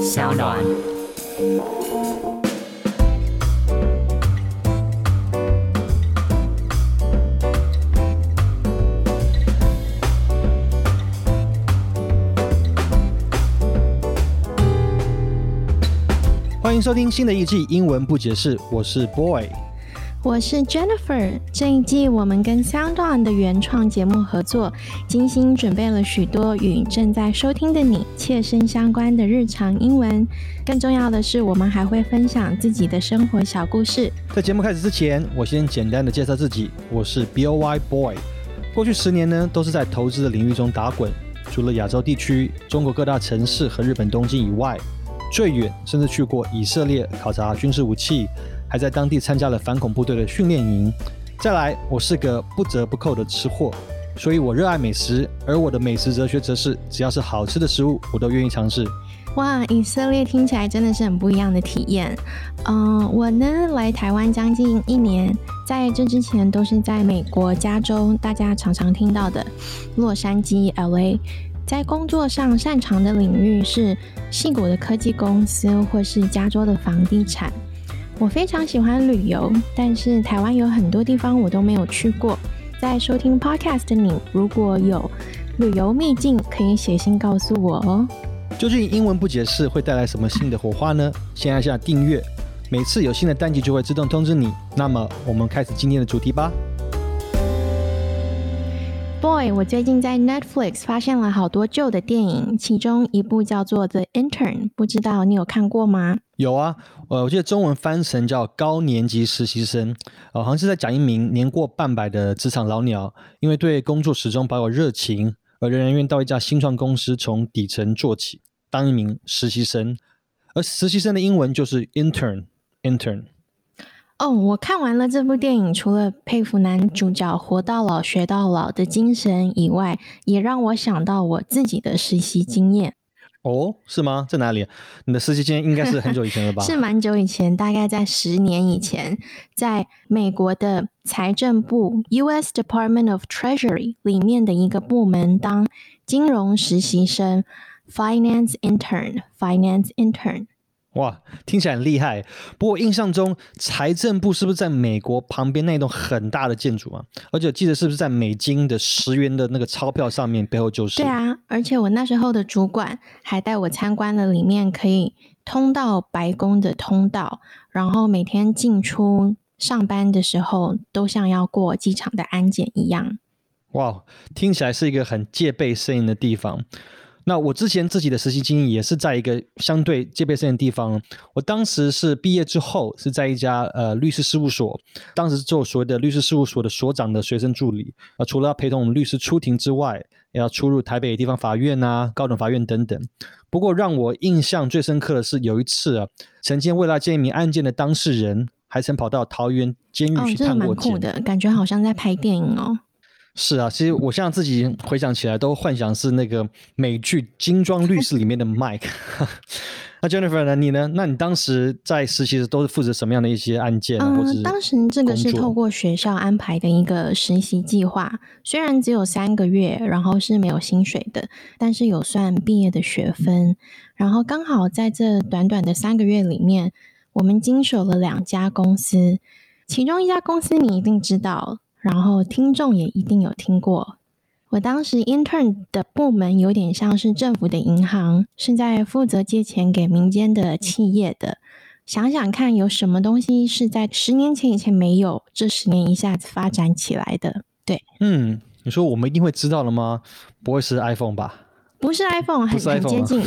小暖。欢迎收听新的一季英文不解释，我是 Boy。我是 Jennifer。这一季我们跟 Sound On 的原创节目合作，精心准备了许多与正在收听的你切身相关的日常英文。更重要的是，我们还会分享自己的生活小故事。在节目开始之前，我先简单的介绍自己，我是 Boy Boy。过去十年呢，都是在投资的领域中打滚，除了亚洲地区、中国各大城市和日本东京以外，最远甚至去过以色列考察军事武器。还在当地参加了反恐部队的训练营。再来，我是个不折不扣的吃货，所以我热爱美食。而我的美食哲学则是，只要是好吃的食物，我都愿意尝试。哇，以色列听起来真的是很不一样的体验。嗯，我呢来台湾将近一年，在这之前都是在美国加州，大家常常听到的洛杉矶 （LA）。在工作上擅长的领域是细谷的科技公司，或是加州的房地产。我非常喜欢旅游，但是台湾有很多地方我都没有去过。在收听 podcast 的你，如果有旅游秘境，可以写信告诉我哦。究竟英文不解释会带来什么新的火花呢？先按下订阅，每次有新的单集就会自动通知你。那么，我们开始今天的主题吧。Boy，我最近在 Netflix 发现了好多旧的电影，其中一部叫做《The Intern》，不知道你有看过吗？有啊，呃，我记得中文翻成叫高年级实习生，呃，好像是在讲一名年过半百的职场老鸟，因为对工作始终保有热情，而仍然愿到一家新创公司从底层做起，当一名实习生。而实习生的英文就是 intern，intern。哦，我看完了这部电影，除了佩服男主角活到老学到老的精神以外，也让我想到我自己的实习经验。哦，是吗？在哪里？你的实习经验应该是很久以前了吧？是蛮久以前，大概在十年以前，在美国的财政部 （U.S. Department of Treasury） 里面的一个部门当金融实习生 （Finance Intern），Finance Intern。哇，听起来很厉害。不过印象中，财政部是不是在美国旁边那栋很大的建筑啊？而且记得是不是在美金的十元的那个钞票上面背后就是？对啊，而且我那时候的主管还带我参观了里面可以通到白宫的通道，然后每天进出上班的时候都像要过机场的安检一样。哇，听起来是一个很戒备森严的地方。那我之前自己的实习经历也是在一个相对戒备森严的地方。我当时是毕业之后是在一家呃律师事务所，当时做所谓的律师事务所的所长的学生助理啊，除了要陪同我们律师出庭之外，也要出入台北地方法院啊、高等法院等等。不过让我印象最深刻的是有一次啊，曾经为了见一名案件的当事人，还曾跑到桃园监狱去探过监。的感觉好像在拍电影哦。是啊，其实我现在自己回想起来，都幻想是那个美剧《精装律师》里面的 Mike。那 Jennifer 呢？你呢？那你当时在实习时都是负责什么样的一些案件？嗯，当时这个是透过学校安排的一个实习计划，虽然只有三个月，然后是没有薪水的，但是有算毕业的学分。然后刚好在这短短的三个月里面，我们经手了两家公司，其中一家公司你一定知道。然后听众也一定有听过，我当时 intern 的部门有点像是政府的银行，是在负责借钱给民间的企业的。想想看，有什么东西是在十年前以前没有，这十年一下子发展起来的？对，嗯，你说我们一定会知道了吗？不会是 iPhone 吧？不是 iPhone，很很接近，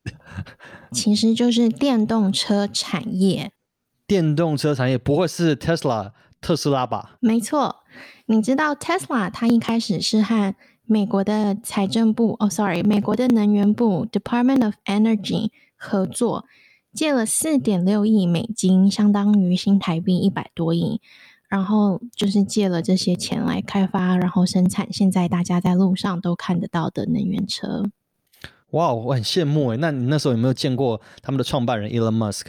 其实就是电动车产业。电动车产业不会是 Tesla？特斯拉吧，没错。你知道 Tesla 它一开始是和美国的财政部哦，sorry，美国的能源部 Department of Energy 合作，借了四点六亿美金，相当于新台币一百多亿，然后就是借了这些钱来开发，然后生产现在大家在路上都看得到的能源车。哇，我很羡慕诶。那你那时候有没有见过他们的创办人 Elon Musk？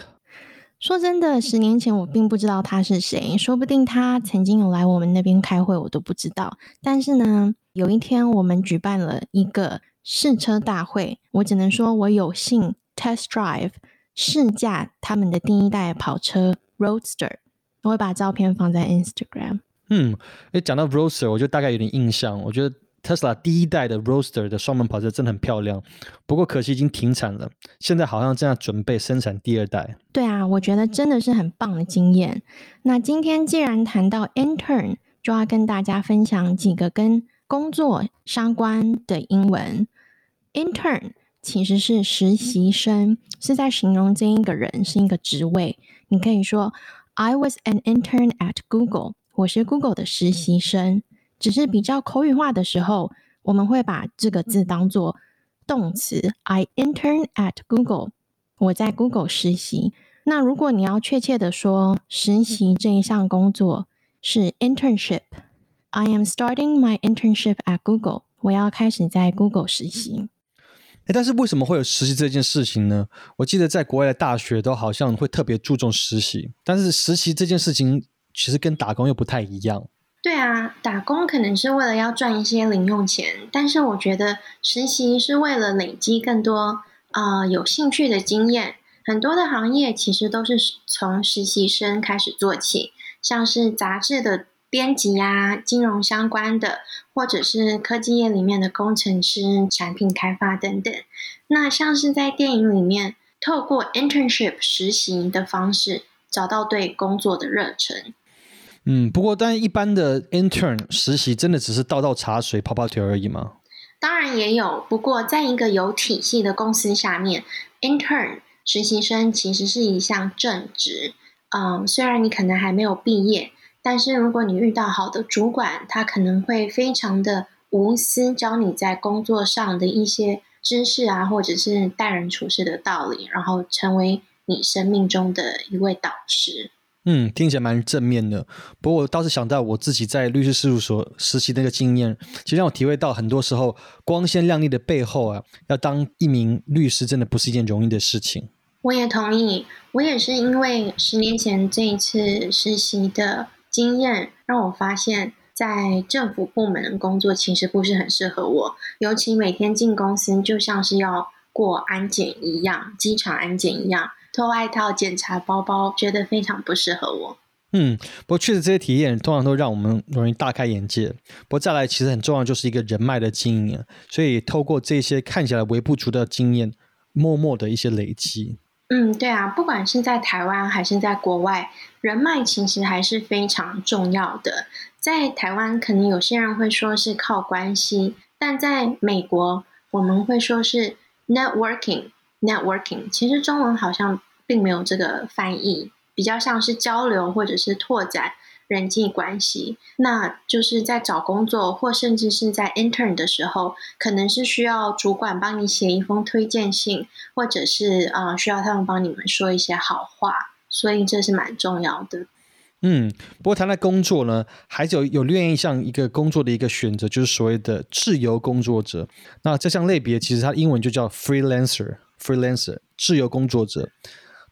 说真的，十年前我并不知道他是谁，说不定他曾经有来我们那边开会，我都不知道。但是呢，有一天我们举办了一个试车大会，我只能说我有幸 test drive 试驾他们的第一代跑车 Roadster。我会把照片放在 Instagram。嗯，诶，讲到 Roadster，我就大概有点印象。我觉得 Tesla 第一代的 Roadster 的双门跑车真的很漂亮，不过可惜已经停产了。现在好像正在准备生产第二代。对啊，我觉得真的是很棒的经验。那今天既然谈到 intern，就要跟大家分享几个跟工作相关的英文。intern 其实是实习生，是在形容这一个人是一个职位。你可以说 I was an intern at Google。我是 Google 的实习生，只是比较口语化的时候，我们会把这个字当做动词。I intern at Google，我在 Google 实习。那如果你要确切的说实习这一项工作是 internship。I am starting my internship at Google。我要开始在 Google 实习。哎，但是为什么会有实习这件事情呢？我记得在国外的大学都好像会特别注重实习，但是实习这件事情。其实跟打工又不太一样。对啊，打工可能是为了要赚一些零用钱，但是我觉得实习是为了累积更多啊有兴趣的经验。很多的行业其实都是从实习生开始做起，像是杂志的编辑呀、金融相关的，或者是科技业里面的工程师、产品开发等等。那像是在电影里面，透过 internship 实习的方式，找到对工作的热忱。嗯，不过，但一般的 intern 实习真的只是倒倒茶水、泡泡腿而已吗？当然也有，不过在一个有体系的公司下面，intern 实习生其实是一项正职。嗯，虽然你可能还没有毕业，但是如果你遇到好的主管，他可能会非常的无私，教你在工作上的一些知识啊，或者是待人处事的道理，然后成为你生命中的一位导师。嗯，听起来蛮正面的。不过我倒是想到我自己在律师事务所实习那个经验，其实让我体会到很多时候光鲜亮丽的背后啊，要当一名律师真的不是一件容易的事情。我也同意，我也是因为十年前这一次实习的经验，让我发现，在政府部门工作其实不是很适合我，尤其每天进公司就像是要过安检一样，机场安检一样。脱外套、检查包包，觉得非常不适合我。嗯，不过确实这些体验通常都让我们容易大开眼界。不过再来，其实很重要就是一个人脉的经营，所以透过这些看起来微不足道的经验，默默的一些累积。嗯，对啊，不管是在台湾还是在国外，人脉其实还是非常重要的。在台湾，可能有些人会说是靠关系，但在美国，我们会说是 networking。Networking 其实中文好像并没有这个翻译，比较像是交流或者是拓展人际关系。那就是在找工作或甚至是在 intern 的时候，可能是需要主管帮你写一封推荐信，或者是啊需要他们帮你们说一些好话，所以这是蛮重要的。嗯，不过谈到工作呢，还是有有另一项一个工作的一个选择，就是所谓的自由工作者。那这项类别其实它英文就叫 freelancer。Freelancer 自由工作者，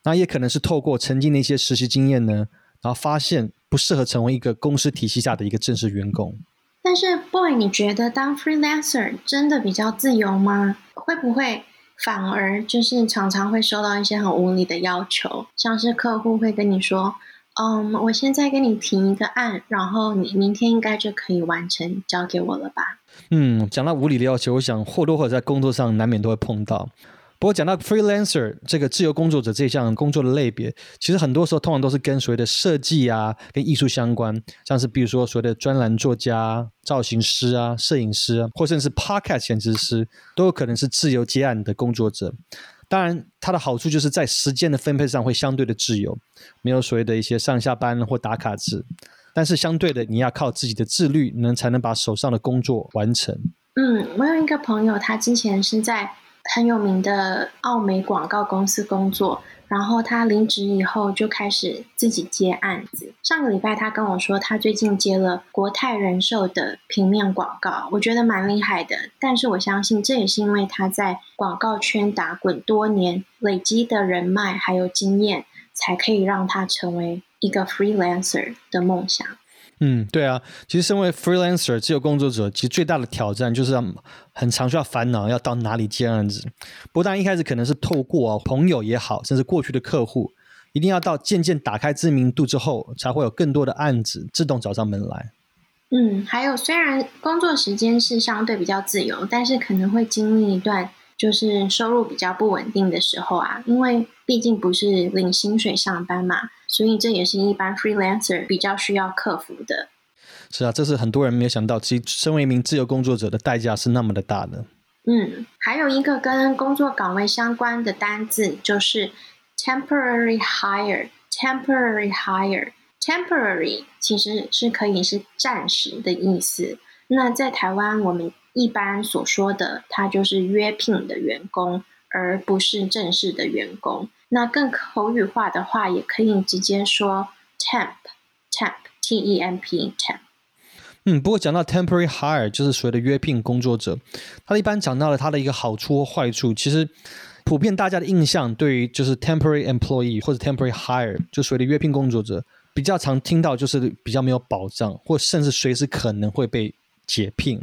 那也可能是透过曾经的一些实习经验呢，然后发现不适合成为一个公司体系下的一个正式员工。但是，boy，你觉得当 freelancer 真的比较自由吗？会不会反而就是常常会收到一些很无理的要求，像是客户会跟你说：“嗯，我现在给你提一个案，然后你明天应该就可以完成交给我了吧？”嗯，讲到无理的要求，我想或多或少在工作上难免都会碰到。不过讲到 freelancer 这个自由工作者这项工作的类别，其实很多时候通常都是跟所谓的设计啊、跟艺术相关，像是比如说所谓的专栏作家、造型师啊、摄影师啊，或甚至是 podcast 剪辑师，都有可能是自由接案的工作者。当然，它的好处就是在时间的分配上会相对的自由，没有所谓的一些上下班或打卡制。但是相对的，你要靠自己的自律，能才能把手上的工作完成。嗯，我有一个朋友，他之前是在。很有名的奥美广告公司工作，然后他离职以后就开始自己接案子。上个礼拜他跟我说，他最近接了国泰人寿的平面广告，我觉得蛮厉害的。但是我相信这也是因为他在广告圈打滚多年，累积的人脉还有经验，才可以让他成为一个 freelancer 的梦想。嗯，对啊，其实身为 freelancer 自由工作者，其实最大的挑战就是要很常需要烦恼要到哪里接案子。不但一开始可能是透过朋友也好，甚至过去的客户，一定要到渐渐打开知名度之后，才会有更多的案子自动找上门来。嗯，还有虽然工作时间是相对比较自由，但是可能会经历一段就是收入比较不稳定的时候啊，因为毕竟不是领薪水上班嘛。所以这也是一般 freelancer 比较需要克服的。是啊，这是很多人没有想到，其实身为一名自由工作者的代价是那么的大的。嗯，还有一个跟工作岗位相关的单字就是 temporary hire。temporary hire temporary 其实是可以是暂时的意思。那在台湾，我们一般所说的，他就是约聘的员工，而不是正式的员工。那更口语化的话，也可以直接说 temp，temp，t e m p，temp。嗯，不过讲到 temporary hire，就是所谓的约聘工作者，他一般讲到了他的一个好处或坏处。其实普遍大家的印象对于就是 temporary employee 或者 temporary hire，就所谓的约聘工作者，比较常听到就是比较没有保障，或甚至随时可能会被解聘。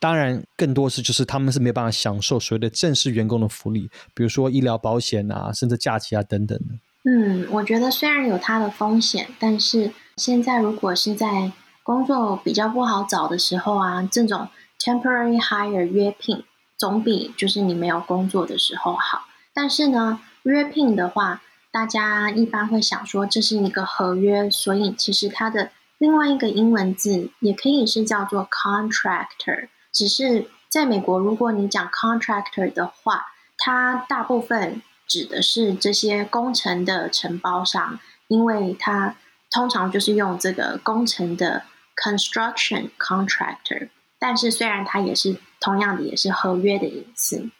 当然，更多是就是他们是没有办法享受所谓的正式员工的福利，比如说医疗保险啊，甚至假期啊等等的。嗯，我觉得虽然有它的风险，但是现在如果是在工作比较不好找的时候啊，这种 temporary hire 约聘总比就是你没有工作的时候好。但是呢，约聘的话，大家一般会想说这是一个合约，所以其实它的另外一个英文字也可以是叫做 contractor。只是在美国，如果你讲 contractor 的话，它大部分指的是这些工程的承包商，因为它通常就是用这个工程的 construction contractor。但是虽然它也是同样的，也是合约的意思。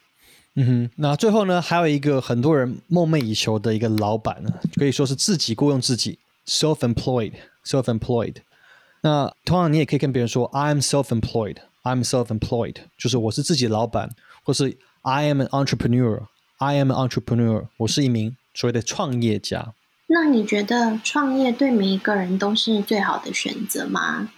嗯哼，那最后呢，还有一个很多人梦寐以求的一个老板呢，可以说是自己雇佣自己，self-employed，self-employed。那同样你也可以跟别人说，I'm self-employed。I'm self-employed，就是我是自己老板，或是 I am an entrepreneur。I am an entrepreneur，我是一名所谓的创业家。那你觉得创业对每一个人都是最好的选择吗？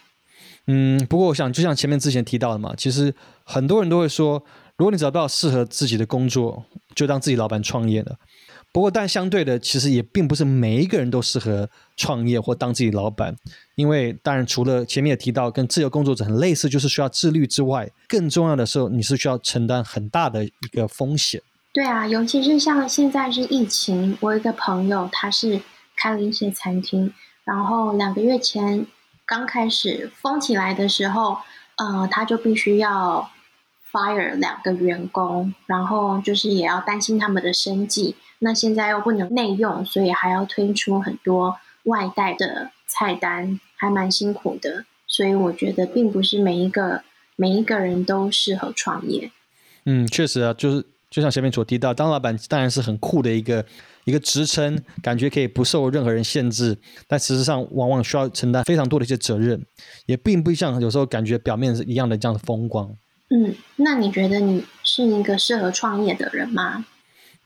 嗯，不过我想，就像前面之前提到的嘛，其实很多人都会说，如果你找不到适合自己的工作，就当自己老板创业了。不过，但相对的，其实也并不是每一个人都适合创业或当自己老板，因为当然除了前面也提到跟自由工作者很类似，就是需要自律之外，更重要的时候，你是需要承担很大的一个风险。对啊，尤其是像现在是疫情，我有一个朋友，他是开了一些餐厅，然后两个月前刚开始封起来的时候，呃，他就必须要 fire 两个员工，然后就是也要担心他们的生计。那现在又不能内用，所以还要推出很多外带的菜单，还蛮辛苦的。所以我觉得，并不是每一个每一个人都适合创业。嗯，确实啊，就是就像前面所提到，当老板当然是很酷的一个一个职称，感觉可以不受任何人限制，但事实上往往需要承担非常多的一些责任，也并不像有时候感觉表面是一样的这样的风光。嗯，那你觉得你是一个适合创业的人吗？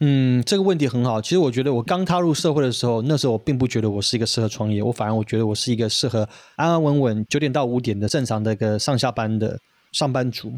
嗯，这个问题很好。其实我觉得，我刚踏入社会的时候，那时候我并不觉得我是一个适合创业，我反而我觉得我是一个适合安安稳稳九点到五点的正常的一个上下班的上班族。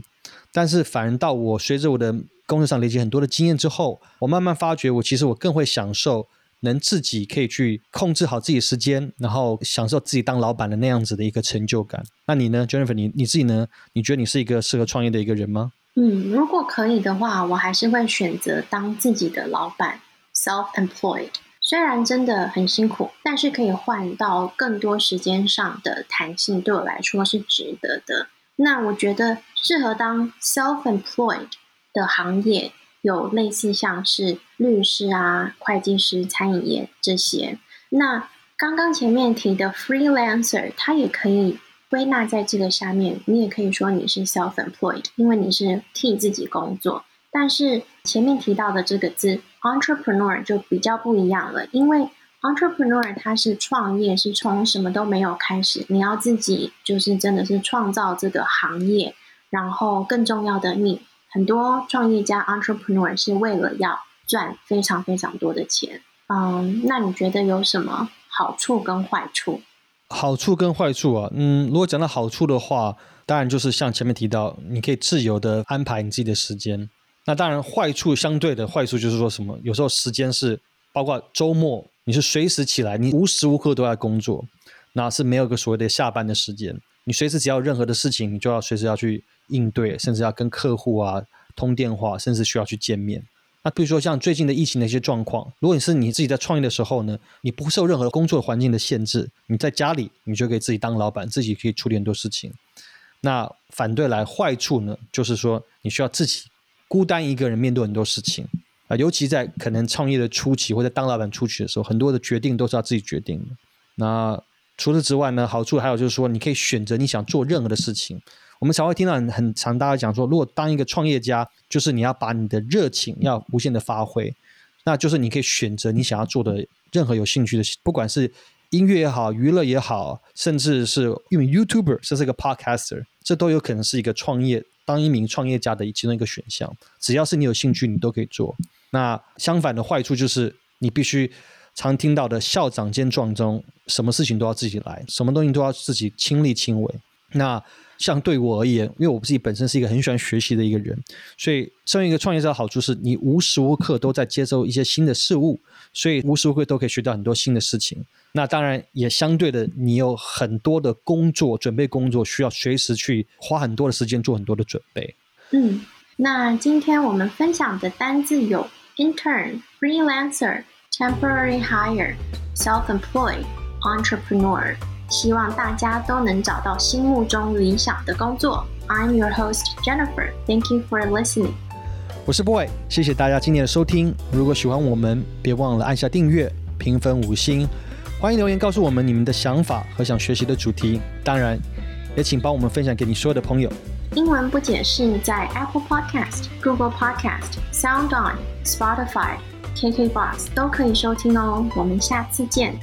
但是，反而到我随着我的工作上累积很多的经验之后，我慢慢发觉，我其实我更会享受能自己可以去控制好自己时间，然后享受自己当老板的那样子的一个成就感。那你呢，Jennifer？你你自己呢？你觉得你是一个适合创业的一个人吗？嗯，如果可以的话，我还是会选择当自己的老板，self-employed。虽然真的很辛苦，但是可以换到更多时间上的弹性，对我来说是值得的。那我觉得适合当 self-employed 的行业有类似像是律师啊、会计师、餐饮业这些。那刚刚前面提的 freelancer，它也可以。归纳在这个下面，你也可以说你是 self-employed，因为你是替自己工作。但是前面提到的这个字 entrepreneur 就比较不一样了，因为 entrepreneur 它是创业，是从什么都没有开始，你要自己就是真的是创造这个行业。然后更重要的，你很多创业家 entrepreneur 是为了要赚非常非常多的钱。嗯，那你觉得有什么好处跟坏处？好处跟坏处啊，嗯，如果讲到好处的话，当然就是像前面提到，你可以自由的安排你自己的时间。那当然，坏处相对的坏处就是说什么？有时候时间是包括周末，你是随时起来，你无时无刻都在工作，那是没有个所谓的下班的时间。你随时只要任何的事情，你就要随时要去应对，甚至要跟客户啊通电话，甚至需要去见面。那比如说像最近的疫情的一些状况，如果你是你自己在创业的时候呢，你不受任何工作环境的限制，你在家里你就可以自己当老板，自己可以处理很多事情。那反对来坏处呢，就是说你需要自己孤单一个人面对很多事情啊，尤其在可能创业的初期或者当老板初期的时候，很多的决定都是要自己决定的。那除此之外呢，好处还有就是说，你可以选择你想做任何的事情。我们常会听到很很常大家讲说，如果当一个创业家，就是你要把你的热情要无限的发挥，那就是你可以选择你想要做的任何有兴趣的，不管是音乐也好，娱乐也好，甚至是因为 YouTuber，甚至一个 Podcaster，这都有可能是一个创业当一名创业家的其中一个选项。只要是你有兴趣，你都可以做。那相反的坏处就是，你必须常听到的校长兼壮中，什么事情都要自己来，什么东西都要自己亲力亲为。那像对我而言，因为我自己本身是一个很喜欢学习的一个人，所以身为一个创业者的好处是你无时无刻都在接受一些新的事物，所以无时无刻都可以学到很多新的事情。那当然也相对的，你有很多的工作准备工作，需要随时去花很多的时间做很多的准备。嗯，那今天我们分享的单字有 intern、freelancer、temporary hire、self-employed、entrepreneur。希望大家都能找到心目中理想的工作。I'm your host Jennifer. Thank you for listening. 我是 Boy，谢谢大家今天的收听。如果喜欢我们，别忘了按下订阅、评分五星。欢迎留言告诉我们你们的想法和想学习的主题。当然，也请帮我们分享给你所有的朋友。英文不解释在 Apple Podcast、Google Podcast、SoundOn、Spotify、KKBox 都可以收听哦。我们下次见。